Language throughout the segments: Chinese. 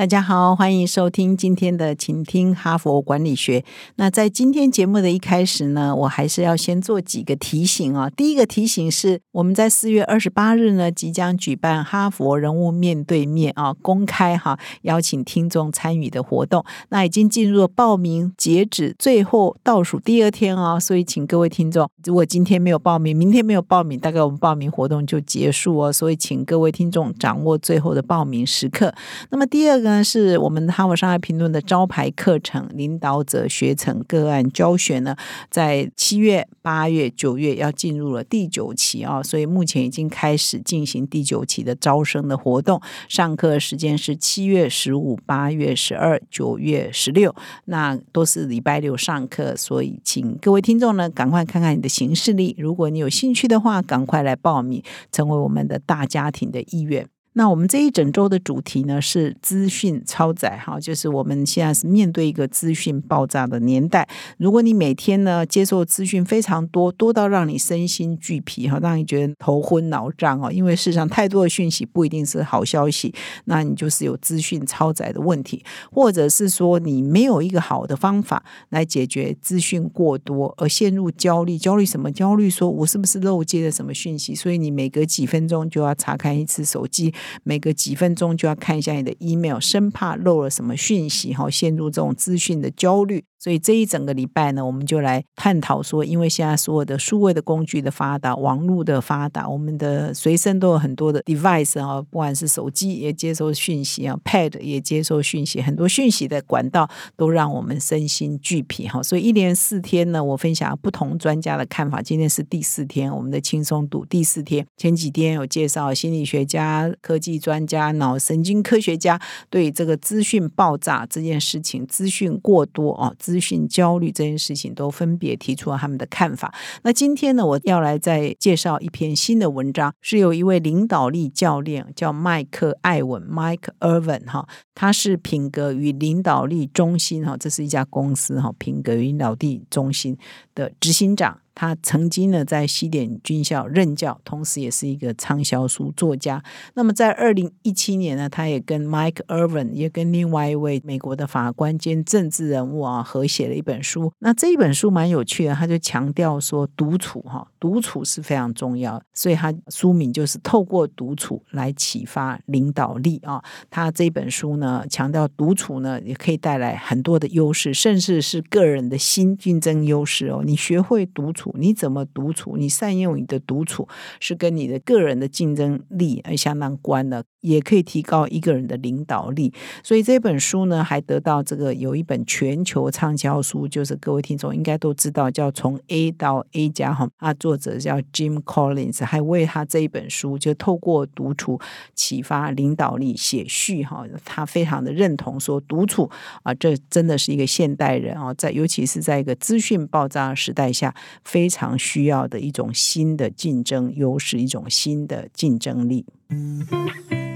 大家好，欢迎收听今天的《请听哈佛管理学》。那在今天节目的一开始呢，我还是要先做几个提醒啊。第一个提醒是，我们在四月二十八日呢，即将举办哈佛人物面对面啊，公开哈邀请听众参与的活动。那已经进入了报名截止最后倒数第二天哦，所以请各位听众，如果今天没有报名，明天没有报名，大概我们报名活动就结束哦。所以请各位听众掌握最后的报名时刻。那么第二个。呢，是我们哈佛商业评论的招牌课程——领导者学程个案教学呢，在七月、八月、九月要进入了第九期啊，所以目前已经开始进行第九期的招生的活动。上课时间是七月十五、八月十二、九月十六，那都是礼拜六上课，所以请各位听众呢，赶快看看你的行事历，如果你有兴趣的话，赶快来报名，成为我们的大家庭的意愿。那我们这一整周的主题呢是资讯超载哈，就是我们现在是面对一个资讯爆炸的年代。如果你每天呢接受资讯非常多，多到让你身心俱疲哈，让你觉得头昏脑胀哦，因为世上太多的讯息不一定是好消息，那你就是有资讯超载的问题，或者是说你没有一个好的方法来解决资讯过多而陷入焦虑。焦虑什么？焦虑说我是不是漏接了什么讯息？所以你每隔几分钟就要查看一次手机。每隔几分钟就要看一下你的 email，生怕漏了什么讯息，哈，陷入这种资讯的焦虑。所以这一整个礼拜呢，我们就来探讨说，因为现在所有的数位的工具的发达，网络的发达，我们的随身都有很多的 device 啊，不管是手机也接收讯息啊，pad 也接收讯息，很多讯息的管道都让我们身心俱疲哈。所以一连四天呢，我分享不同专家的看法。今天是第四天，我们的轻松度第四天。前几天有介绍心理学家、科技专家、脑神经科学家对这个资讯爆炸这件事情，资讯过多哦。资讯焦虑这件事情都分别提出了他们的看法。那今天呢，我要来再介绍一篇新的文章，是有一位领导力教练叫麦克艾文 （Mike Irvin） 哈，他是品格与领导力中心哈，这是一家公司哈，品格与领导力中心的执行长。他曾经呢在西点军校任教，同时也是一个畅销书作家。那么在二零一七年呢，他也跟 Mike Irvin 也跟另外一位美国的法官兼政治人物啊合写了一本书。那这一本书蛮有趣的，他就强调说独处哈，独处是非常重要。所以他书名就是透过独处来启发领导力啊。他这本书呢强调独处呢也可以带来很多的优势，甚至是个人的新竞争优势哦。你学会独处。你怎么独处？你善用你的独处，是跟你的个人的竞争力相当关的。也可以提高一个人的领导力，所以这本书呢，还得到这个有一本全球畅销书，就是各位听众应该都知道，叫《从 A 到 A 加》哈，啊，作者叫 Jim Collins，还为他这一本书就透过独处启发领导力写序哈，他非常的认同说独处啊，这真的是一个现代人啊，在尤其是在一个资讯爆炸时代下，非常需要的一种新的竞争优势，一种新的竞争力。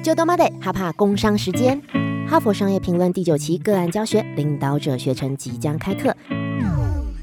就多妈得哈帕工商时间，哈佛商业评论第九期个案教学领导者学程即将开课。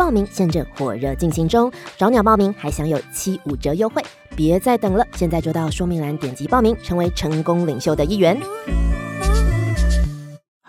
报名现正火热进行中，找鸟报名还享有七五折优惠。别再等了，现在就到说明栏点击报名，成为成功领袖的一员。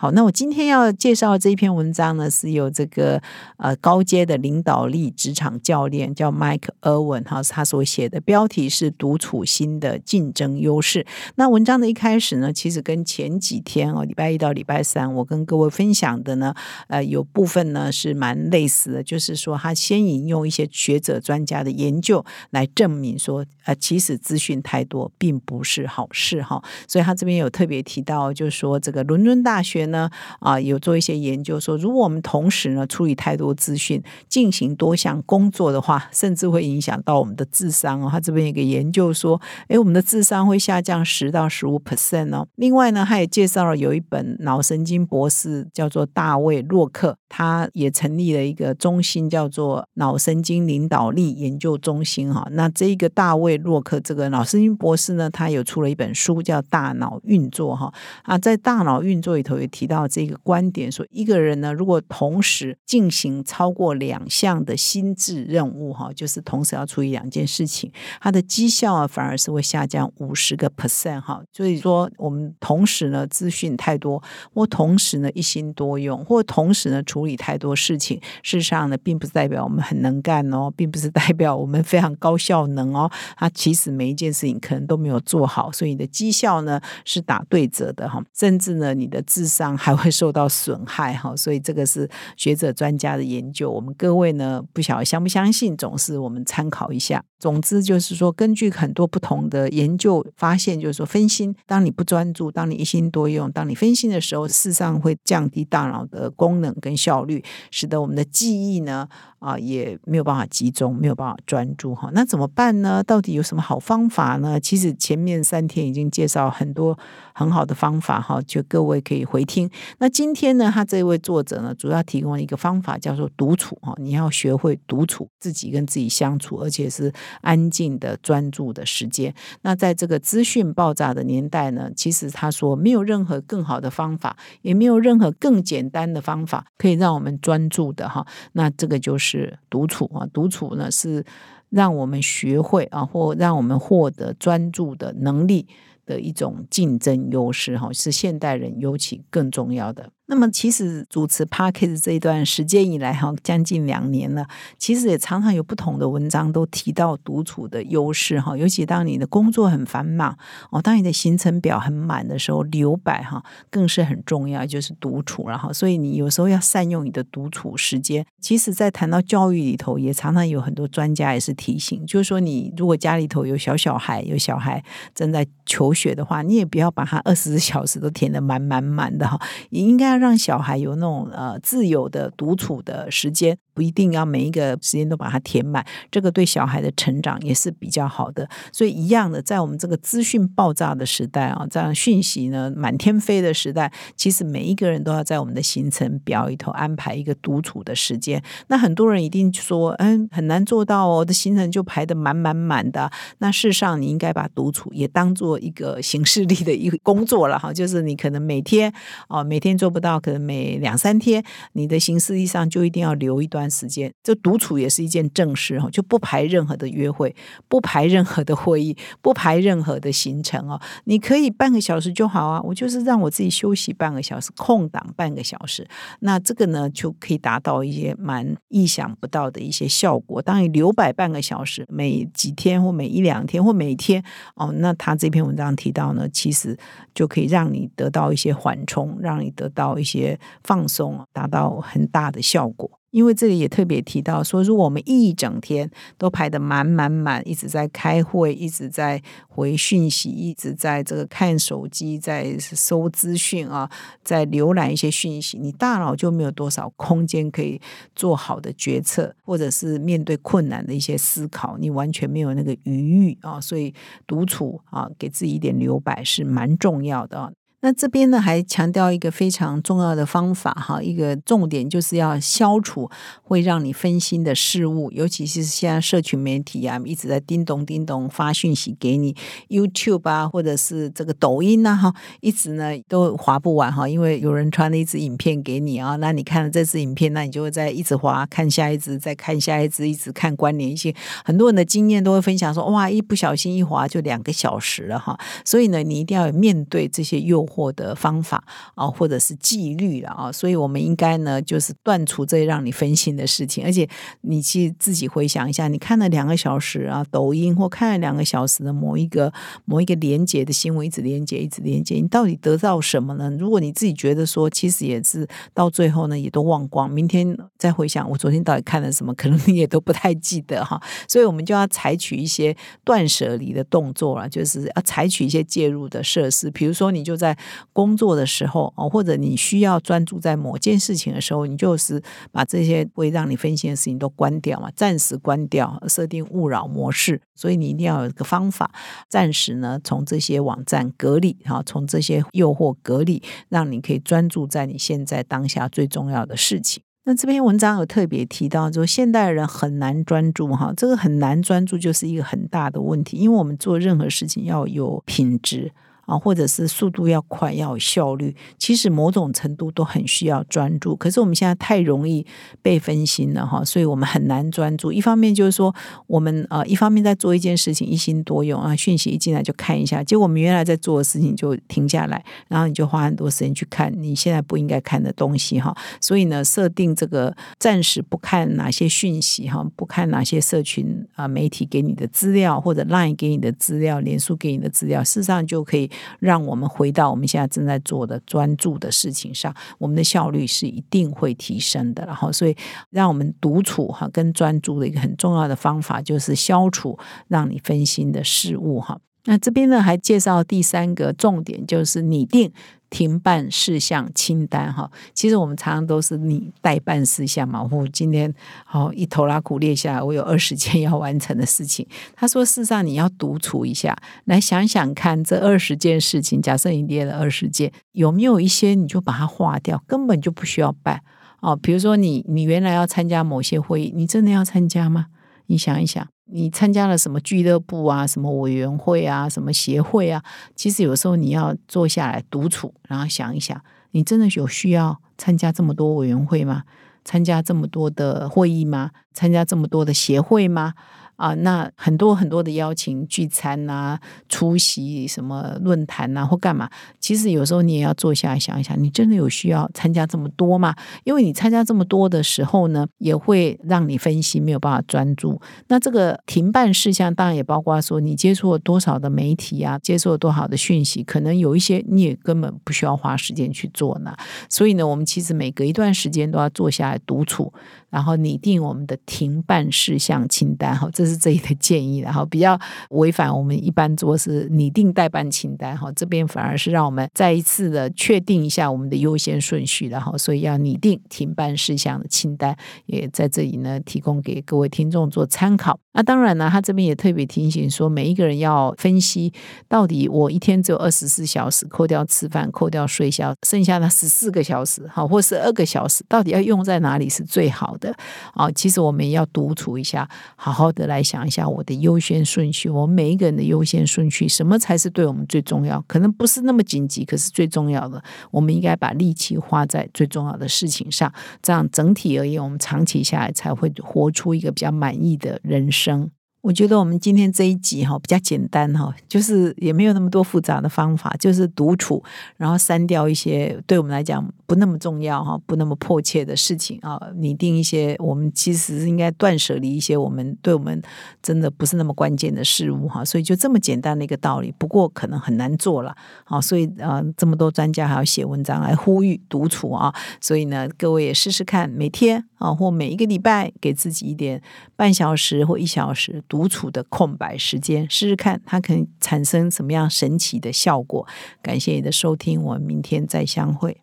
好，那我今天要介绍这一篇文章呢，是由这个呃高阶的领导力职场教练叫 Mike Irwin 哈，他所写的标题是“独处新的竞争优势”。那文章的一开始呢，其实跟前几天哦，礼拜一到礼拜三我跟各位分享的呢，呃，有部分呢是蛮类似的，就是说他先引用一些学者专家的研究来证明说，呃，其实资讯太多并不是好事哈。所以他这边有特别提到，就是说这个伦敦大学。呢啊有做一些研究说，如果我们同时呢处理太多资讯，进行多项工作的话，甚至会影响到我们的智商哦。他这边有个研究说，诶，我们的智商会下降十到十五 percent 哦。另外呢，他也介绍了有一本脑神经博士叫做大卫洛克，他也成立了一个中心，叫做脑神经领导力研究中心哈。那这一个大卫洛克这个脑神经博士呢，他有出了一本书叫《大脑运作》哈啊，在大脑运作里头也提提到这个观点，说一个人呢，如果同时进行超过两项的心智任务哈，就是同时要处理两件事情，他的绩效啊反而是会下降五十个 percent 哈。所以说，我们同时呢资讯太多，或同时呢一心多用，或同时呢处理太多事情，事实上呢，并不是代表我们很能干哦，并不是代表我们非常高效能哦。他其实每一件事情可能都没有做好，所以你的绩效呢是打对折的哈，甚至呢你的智商还会受到损害哈。所以这个是学者专家的研究，我们各位呢不晓得相不相信，总是我们参考一下。总之就是说，根据很多不同的研究发现，就是说分心，当你不专注，当你一心多用，当你分心的时候，事实上会降低大脑的功能跟效率，使得我们的记忆呢啊也没有办法集中，没有办法专注哈。那怎么办呢？到底有什么好方法呢？其实前面三天已经介绍很多很好的方法哈，就各位可以回听。那今天呢，他这位作者呢，主要提供了一个方法，叫做独处哈。你要学会独处，自己跟自己相处，而且是安静的、专注的时间。那在这个资讯爆炸的年代呢，其实他说没有任何更好的方法，也没有任何更简单的方法可以让我们专注的哈。那这个就是是独处啊，独处呢是让我们学会啊，或让我们获得专注的能力的一种竞争优势哈，是现代人尤其更重要的。那么，其实主持 p a r k e s 这一段时间以来，哈，将近两年了，其实也常常有不同的文章都提到独处的优势，哈，尤其当你的工作很繁忙，哦，当你的行程表很满的时候，留白哈，更是很重要，就是独处，然后，所以你有时候要善用你的独处时间。其实，在谈到教育里头，也常常有很多专家也是提醒，就是说，你如果家里头有小小孩，有小孩正在求学的话，你也不要把他二十四小时都填得满满满的哈，也应该。让小孩有那种呃自由的独处的时间，不一定要每一个时间都把它填满，这个对小孩的成长也是比较好的。所以一样的，在我们这个资讯爆炸的时代啊，这样讯息呢满天飞的时代，其实每一个人都要在我们的行程表里头安排一个独处的时间。那很多人一定说，嗯，很难做到哦，的行程就排的满满满的。那事实上，你应该把独处也当做一个行事力的一个工作了哈，就是你可能每天哦，每天做不到。可能每两三天，你的行事历上就一定要留一段时间。这独处也是一件正事哦，就不排任何的约会，不排任何的会议，不排任何的行程哦。你可以半个小时就好啊，我就是让我自己休息半个小时，空档半个小时。那这个呢，就可以达到一些蛮意想不到的一些效果。当你留白半个小时，每几天或每一两天或每天哦，那他这篇文章提到呢，其实就可以让你得到一些缓冲，让你得到。一些放松，达到很大的效果。因为这里也特别提到说，如果我们一整天都排得满满满，一直在开会，一直在回讯息，一直在这个看手机，在搜资讯啊，在浏览一些讯息，你大脑就没有多少空间可以做好的决策，或者是面对困难的一些思考，你完全没有那个余裕啊。所以独处啊，给自己一点留白是蛮重要的啊。那这边呢，还强调一个非常重要的方法哈，一个重点就是要消除会让你分心的事物，尤其是现在社群媒体啊，一直在叮咚叮咚发讯息给你，YouTube 啊，或者是这个抖音呐哈，一直呢都划不完哈，因为有人传了一支影片给你啊，那你看了这支影片，那你就会在一直划，看下一支，再看下一支，一直看关联性。很多人的经验都会分享说，哇，一不小心一划就两个小时了哈，所以呢，你一定要面对这些诱惑。获得方法啊，或者是纪律了啊，所以我们应该呢，就是断除这让你分心的事情。而且你去自己回想一下，你看了两个小时啊，抖音或看了两个小时的某一个某一个连接的新闻，一直连接，一直连接，你到底得到什么呢？如果你自己觉得说，其实也是到最后呢，也都忘光，明天再回想我昨天到底看了什么，可能你也都不太记得哈。所以我们就要采取一些断舍离的动作了，就是要采取一些介入的设施，比如说你就在工作的时候哦，或者你需要专注在某件事情的时候，你就是把这些会让你分心的事情都关掉嘛，暂时关掉，设定勿扰模式。所以你一定要有一个方法，暂时呢从这些网站隔离，哈，从这些诱惑隔离，让你可以专注在你现在当下最重要的事情。那这篇文章有特别提到，说现代人很难专注，哈，这个很难专注就是一个很大的问题，因为我们做任何事情要有品质。啊，或者是速度要快，要有效率，其实某种程度都很需要专注。可是我们现在太容易被分心了哈，所以我们很难专注。一方面就是说，我们呃，一方面在做一件事情一心多用啊，讯息一进来就看一下，结果我们原来在做的事情就停下来，然后你就花很多时间去看你现在不应该看的东西哈。所以呢，设定这个暂时不看哪些讯息哈，不看哪些社群啊媒体给你的资料，或者 LINE 给你的资料，脸书给你的资料，事实上就可以。让我们回到我们现在正在做的专注的事情上，我们的效率是一定会提升的。然后，所以让我们独处哈，跟专注的一个很重要的方法就是消除让你分心的事物哈。那这边呢，还介绍第三个重点，就是拟定。停办事项清单哈，其实我们常常都是你代办事项嘛。我今天好一头拉苦列下来，我有二十件要完成的事情。他说，事实上你要独处一下，来想想看，这二十件事情，假设你列了二十件，有没有一些你就把它划掉，根本就不需要办哦。比如说，你你原来要参加某些会议，你真的要参加吗？你想一想。你参加了什么俱乐部啊，什么委员会啊，什么协会啊？其实有时候你要坐下来独处，然后想一想，你真的有需要参加这么多委员会吗？参加这么多的会议吗？参加这么多的协会吗？啊，那很多很多的邀请聚餐啊，出席什么论坛啊，或干嘛？其实有时候你也要坐下来想一想，你真的有需要参加这么多吗？因为你参加这么多的时候呢，也会让你分析没有办法专注。那这个停办事项当然也包括说，你接触了多少的媒体啊，接触了多少的讯息，可能有一些你也根本不需要花时间去做呢。所以呢，我们其实每隔一段时间都要坐下来独处。然后拟定我们的停办事项清单，哈，这是这里的建议。然后比较违反我们一般做是拟定代办清单，哈，这边反而是让我们再一次的确定一下我们的优先顺序，然后所以要拟定停办事项的清单，也在这里呢提供给各位听众做参考。那当然呢，他这边也特别提醒说，每一个人要分析到底我一天只有二十四小时，扣掉吃饭、扣掉睡觉，剩下的十四个小时，好，或十二个小时，到底要用在哪里是最好的？的啊，其实我们要独处一下，好好的来想一下我的优先顺序，我们每一个人的优先顺序，什么才是对我们最重要？可能不是那么紧急，可是最重要的，我们应该把力气花在最重要的事情上，这样整体而言，我们长期下来才会活出一个比较满意的人生。我觉得我们今天这一集哈比较简单哈，就是也没有那么多复杂的方法，就是独处，然后删掉一些对我们来讲不那么重要哈、不那么迫切的事情啊，拟定一些我们其实应该断舍离一些我们对我们真的不是那么关键的事物哈，所以就这么简单的一个道理，不过可能很难做了好，所以啊这么多专家还要写文章来呼吁独处啊，所以呢各位也试试看，每天啊或每一个礼拜给自己一点半小时或一小时。独处的空白时间，试试看它可以产生什么样神奇的效果。感谢你的收听，我们明天再相会。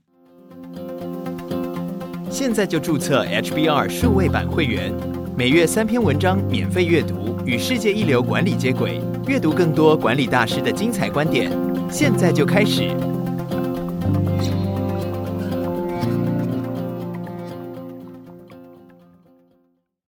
现在就注册 HBR 数位版会员，每月三篇文章免费阅读，与世界一流管理接轨，阅读更多管理大师的精彩观点。现在就开始。